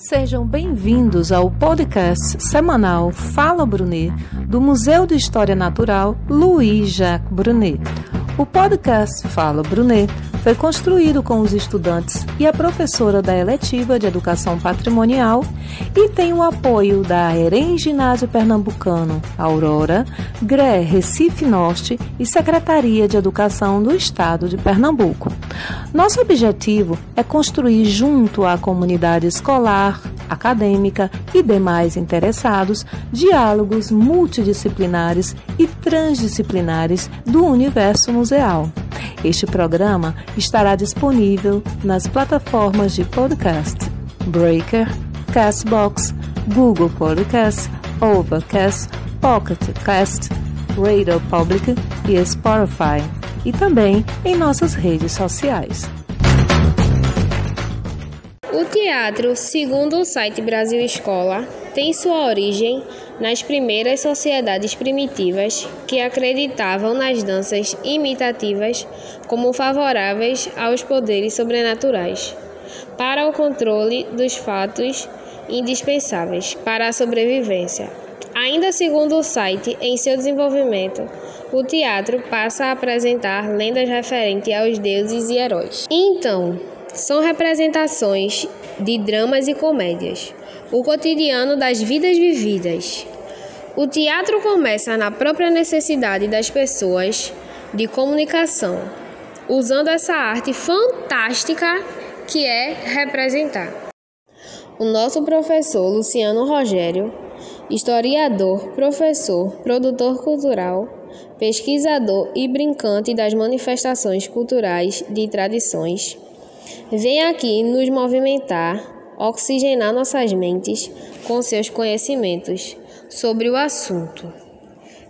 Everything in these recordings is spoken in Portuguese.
Sejam bem-vindos ao podcast semanal Fala Brunet, do Museu de História Natural Louis Jacques Brunet. O podcast Fala Brunet foi construído com os estudantes e a professora da eletiva de Educação Patrimonial e tem o apoio da EREM Ginásio Pernambucano, Aurora, GRE Recife Norte e Secretaria de Educação do Estado de Pernambuco. Nosso objetivo é construir junto à comunidade escolar, acadêmica e demais interessados diálogos multidisciplinares e transdisciplinares do universo museal. Este programa estará disponível nas plataformas de podcast Breaker, Castbox, Google Podcast, Overcast, Pocket Cast, Radio Public e Spotify, e também em nossas redes sociais. Teatro, segundo o site Brasil Escola, tem sua origem nas primeiras sociedades primitivas que acreditavam nas danças imitativas como favoráveis aos poderes sobrenaturais para o controle dos fatos indispensáveis para a sobrevivência. Ainda segundo o site, em seu desenvolvimento, o teatro passa a apresentar lendas referentes aos deuses e heróis. Então, são representações de dramas e comédias, o cotidiano das vidas vividas. O teatro começa na própria necessidade das pessoas de comunicação, usando essa arte fantástica que é representar. O nosso professor Luciano Rogério, historiador, professor, produtor cultural, pesquisador e brincante das manifestações culturais de tradições, Vem aqui nos movimentar, oxigenar nossas mentes com seus conhecimentos sobre o assunto.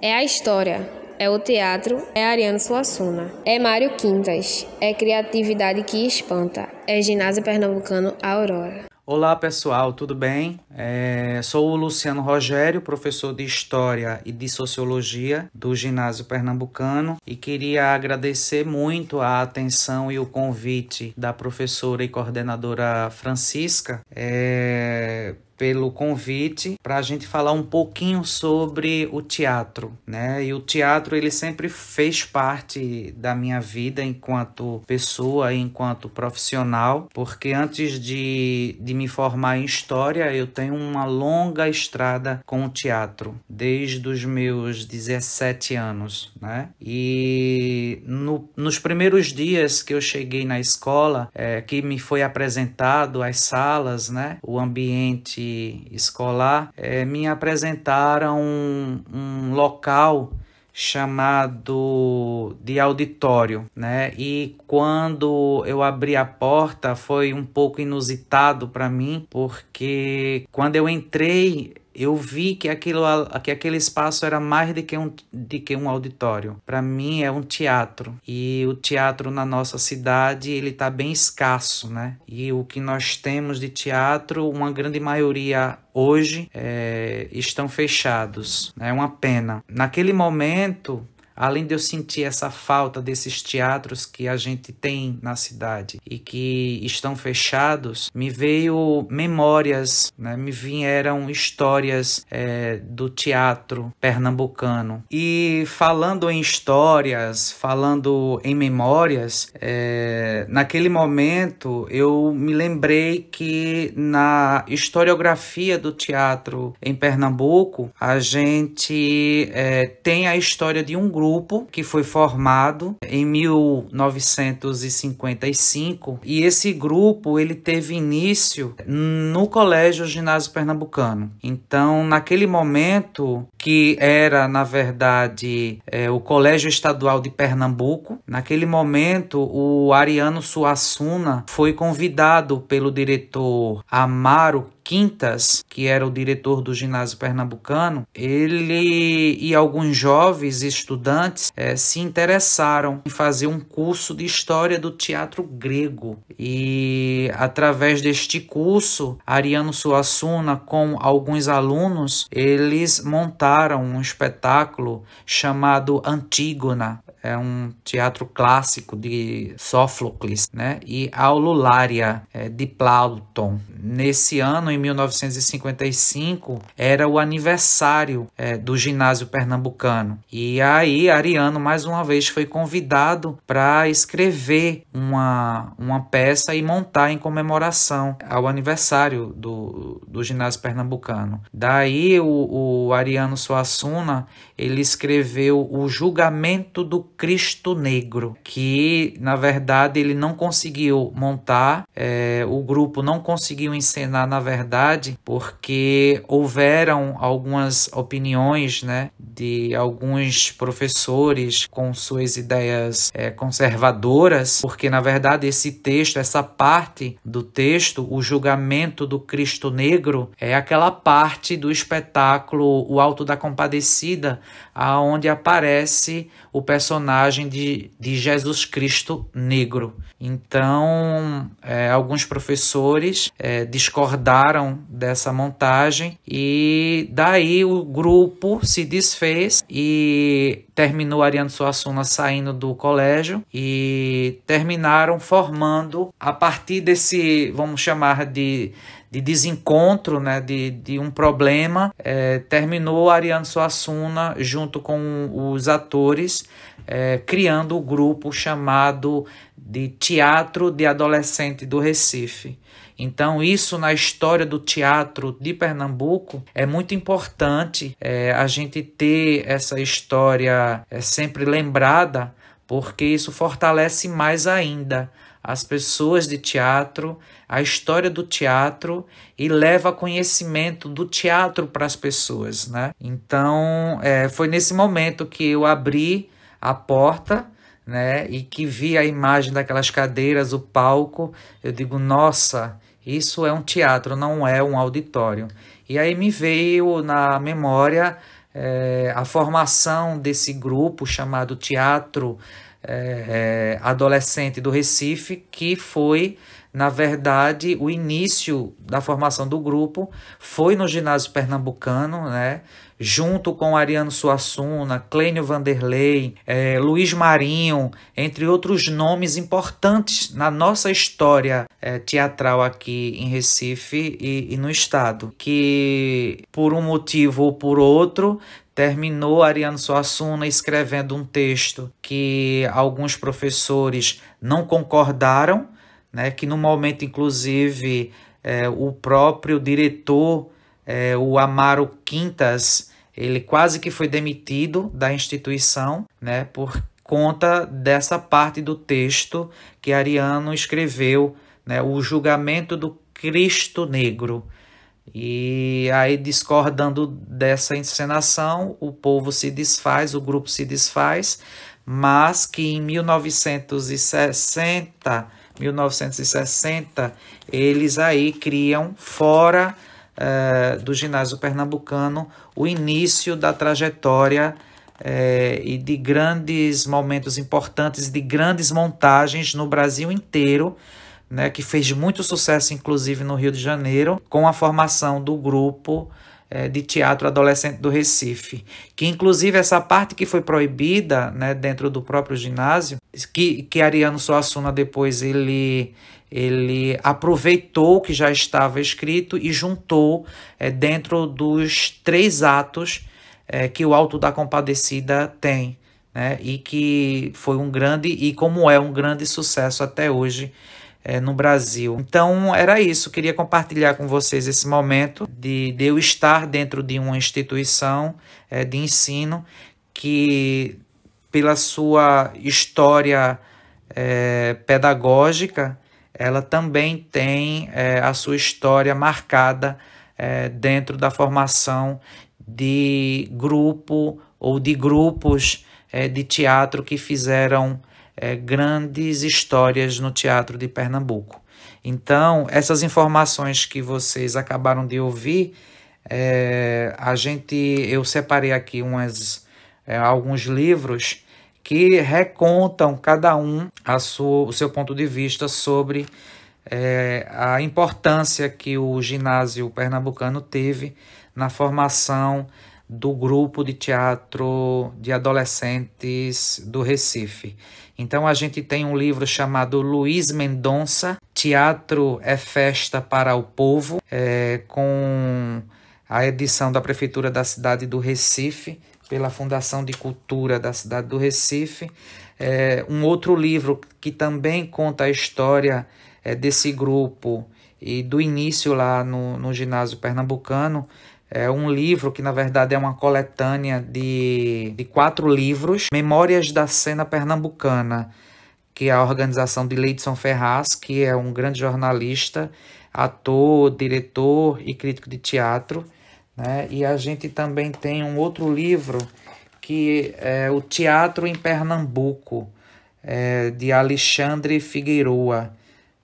É a história, é o teatro, é Ariano Suassuna, é Mário Quintas, é criatividade que espanta, é ginásio pernambucano Aurora. Olá pessoal, tudo bem? É, sou o Luciano Rogério, professor de História e de Sociologia do Ginásio Pernambucano e queria agradecer muito a atenção e o convite da professora e coordenadora Francisca é, pelo convite para a gente falar um pouquinho sobre o teatro, né? E o teatro ele sempre fez parte da minha vida enquanto pessoa, enquanto profissional, porque antes de, de me formar em história eu tenho uma longa estrada com o teatro desde os meus 17 anos, né? E no, nos primeiros dias que eu cheguei na escola, é, que me foi apresentado as salas, né? O ambiente escolar, é, me apresentaram um, um local chamado de auditório, né? E quando eu abri a porta foi um pouco inusitado para mim, porque quando eu entrei eu vi que, aquilo, que aquele espaço era mais de que um, de que um auditório. Para mim é um teatro e o teatro na nossa cidade ele está bem escasso, né? E o que nós temos de teatro, uma grande maioria hoje é, estão fechados. É uma pena. Naquele momento Além de eu sentir essa falta desses teatros que a gente tem na cidade e que estão fechados, me veio memórias, né? me vieram histórias é, do teatro pernambucano. E falando em histórias, falando em memórias, é, naquele momento eu me lembrei que na historiografia do teatro em Pernambuco, a gente é, tem a história de um grupo grupo que foi formado em 1955 e esse grupo ele teve início no Colégio Ginásio Pernambucano. Então, naquele momento que era na verdade é, o Colégio Estadual de Pernambuco, naquele momento o Ariano Suassuna foi convidado pelo diretor Amaro Quintas, que era o diretor do ginásio pernambucano, ele e alguns jovens estudantes é, se interessaram em fazer um curso de história do teatro grego. E através deste curso, Ariano Suassuna, com alguns alunos, eles montaram um espetáculo chamado Antígona, é um teatro clássico de Sófocles, né? E Aululária é, de Plauton. Nesse ano, em 1955, era o aniversário é, do ginásio pernambucano. E aí, Ariano mais uma vez foi convidado para escrever uma, uma peça e montar em comemoração ao aniversário do, do ginásio pernambucano. Daí, o, o Ariano Suassuna ele escreveu o julgamento do Cristo Negro, que na verdade ele não conseguiu montar, é, o grupo não conseguiu encenar na verdade, porque houveram algumas opiniões né, de alguns professores com suas ideias é, conservadoras, porque na verdade esse texto, essa parte do texto, o julgamento do Cristo Negro, é aquela parte do espetáculo O Alto da Compadecida aonde aparece o personagem de, de Jesus Cristo negro. Então, é, alguns professores é, discordaram dessa montagem e daí o grupo se desfez e terminou Ariano Suassuna saindo do colégio e terminaram formando a partir desse, vamos chamar de de desencontro, né, de, de um problema, é, terminou Ariano Suassuna junto com os atores é, criando o um grupo chamado de Teatro de Adolescente do Recife. Então, isso na história do teatro de Pernambuco é muito importante é, a gente ter essa história é, sempre lembrada, porque isso fortalece mais ainda as pessoas de teatro, a história do teatro e leva conhecimento do teatro para as pessoas, né? Então, é, foi nesse momento que eu abri a porta, né? E que vi a imagem daquelas cadeiras, o palco, eu digo, nossa, isso é um teatro, não é um auditório. E aí me veio na memória é, a formação desse grupo chamado Teatro é, é, adolescente do Recife, que foi, na verdade, o início da formação do grupo, foi no ginásio pernambucano, né? junto com Ariano Suassuna, Clênio Vanderlei, é, Luiz Marinho, entre outros nomes importantes na nossa história é, teatral aqui em Recife e, e no estado, que por um motivo ou por outro terminou Ariano Suassuna escrevendo um texto que alguns professores não concordaram, né, que no momento, inclusive, é, o próprio diretor, é, o Amaro Quintas, ele quase que foi demitido da instituição, né, por conta dessa parte do texto que Ariano escreveu, né, o julgamento do Cristo Negro. E aí, discordando dessa encenação, o povo se desfaz, o grupo se desfaz, mas que em 1960, 1960, eles aí criam fora uh, do ginásio pernambucano o início da trajetória uh, e de grandes momentos importantes, de grandes montagens no Brasil inteiro, né, que fez muito sucesso, inclusive no Rio de Janeiro, com a formação do grupo é, de teatro adolescente do Recife. Que, inclusive, essa parte que foi proibida né, dentro do próprio ginásio, que, que Ariano Suassuna depois ele ele aproveitou o que já estava escrito e juntou é, dentro dos três atos é, que o Alto da Compadecida tem, né? E que foi um grande e como é um grande sucesso até hoje é, no Brasil. Então era isso, queria compartilhar com vocês esse momento de, de eu estar dentro de uma instituição é, de ensino que, pela sua história é, pedagógica, ela também tem é, a sua história marcada é, dentro da formação de grupo ou de grupos é, de teatro que fizeram é, grandes histórias no teatro de Pernambuco. Então, essas informações que vocês acabaram de ouvir, é, a gente, eu separei aqui umas, é, alguns livros que recontam cada um a sua, o seu ponto de vista sobre é, a importância que o ginásio pernambucano teve na formação do grupo de teatro de adolescentes do Recife. Então a gente tem um livro chamado Luiz Mendonça, Teatro é Festa para o Povo, é, com a edição da Prefeitura da cidade do Recife, pela Fundação de Cultura da cidade do Recife. É, um outro livro que também conta a história é, desse grupo e do início lá no, no ginásio pernambucano. É um livro que, na verdade, é uma coletânea de, de quatro livros, Memórias da Cena Pernambucana, que é a organização de Leidson Ferraz, que é um grande jornalista, ator, diretor e crítico de teatro. Né? E a gente também tem um outro livro que é o Teatro em Pernambuco, é, de Alexandre Figueroa,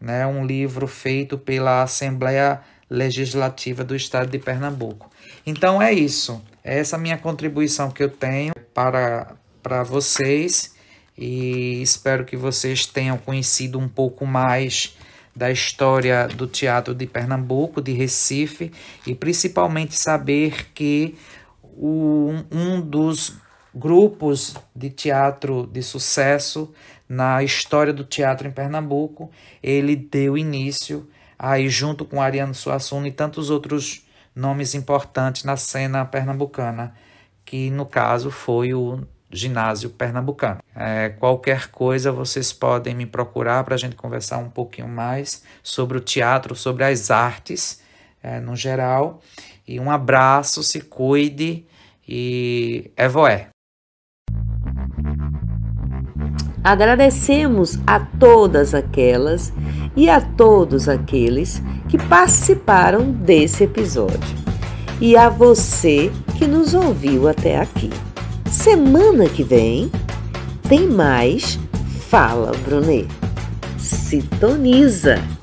né? um livro feito pela Assembleia Legislativa do Estado de Pernambuco. Então é isso, é essa minha contribuição que eu tenho para, para vocês e espero que vocês tenham conhecido um pouco mais da história do teatro de Pernambuco, de Recife, e principalmente saber que o, um dos grupos de teatro de sucesso na história do teatro em Pernambuco, ele deu início aí junto com Ariano Suassuna e tantos outros nomes importantes na cena pernambucana, que no caso foi o ginásio pernambucano. É, qualquer coisa vocês podem me procurar para a gente conversar um pouquinho mais sobre o teatro, sobre as artes é, no geral. E um abraço, se cuide e é voé. Agradecemos a todas aquelas e a todos aqueles que participaram desse episódio e a você que nos ouviu até aqui. Semana que vem tem mais Fala Brunet. Sintoniza!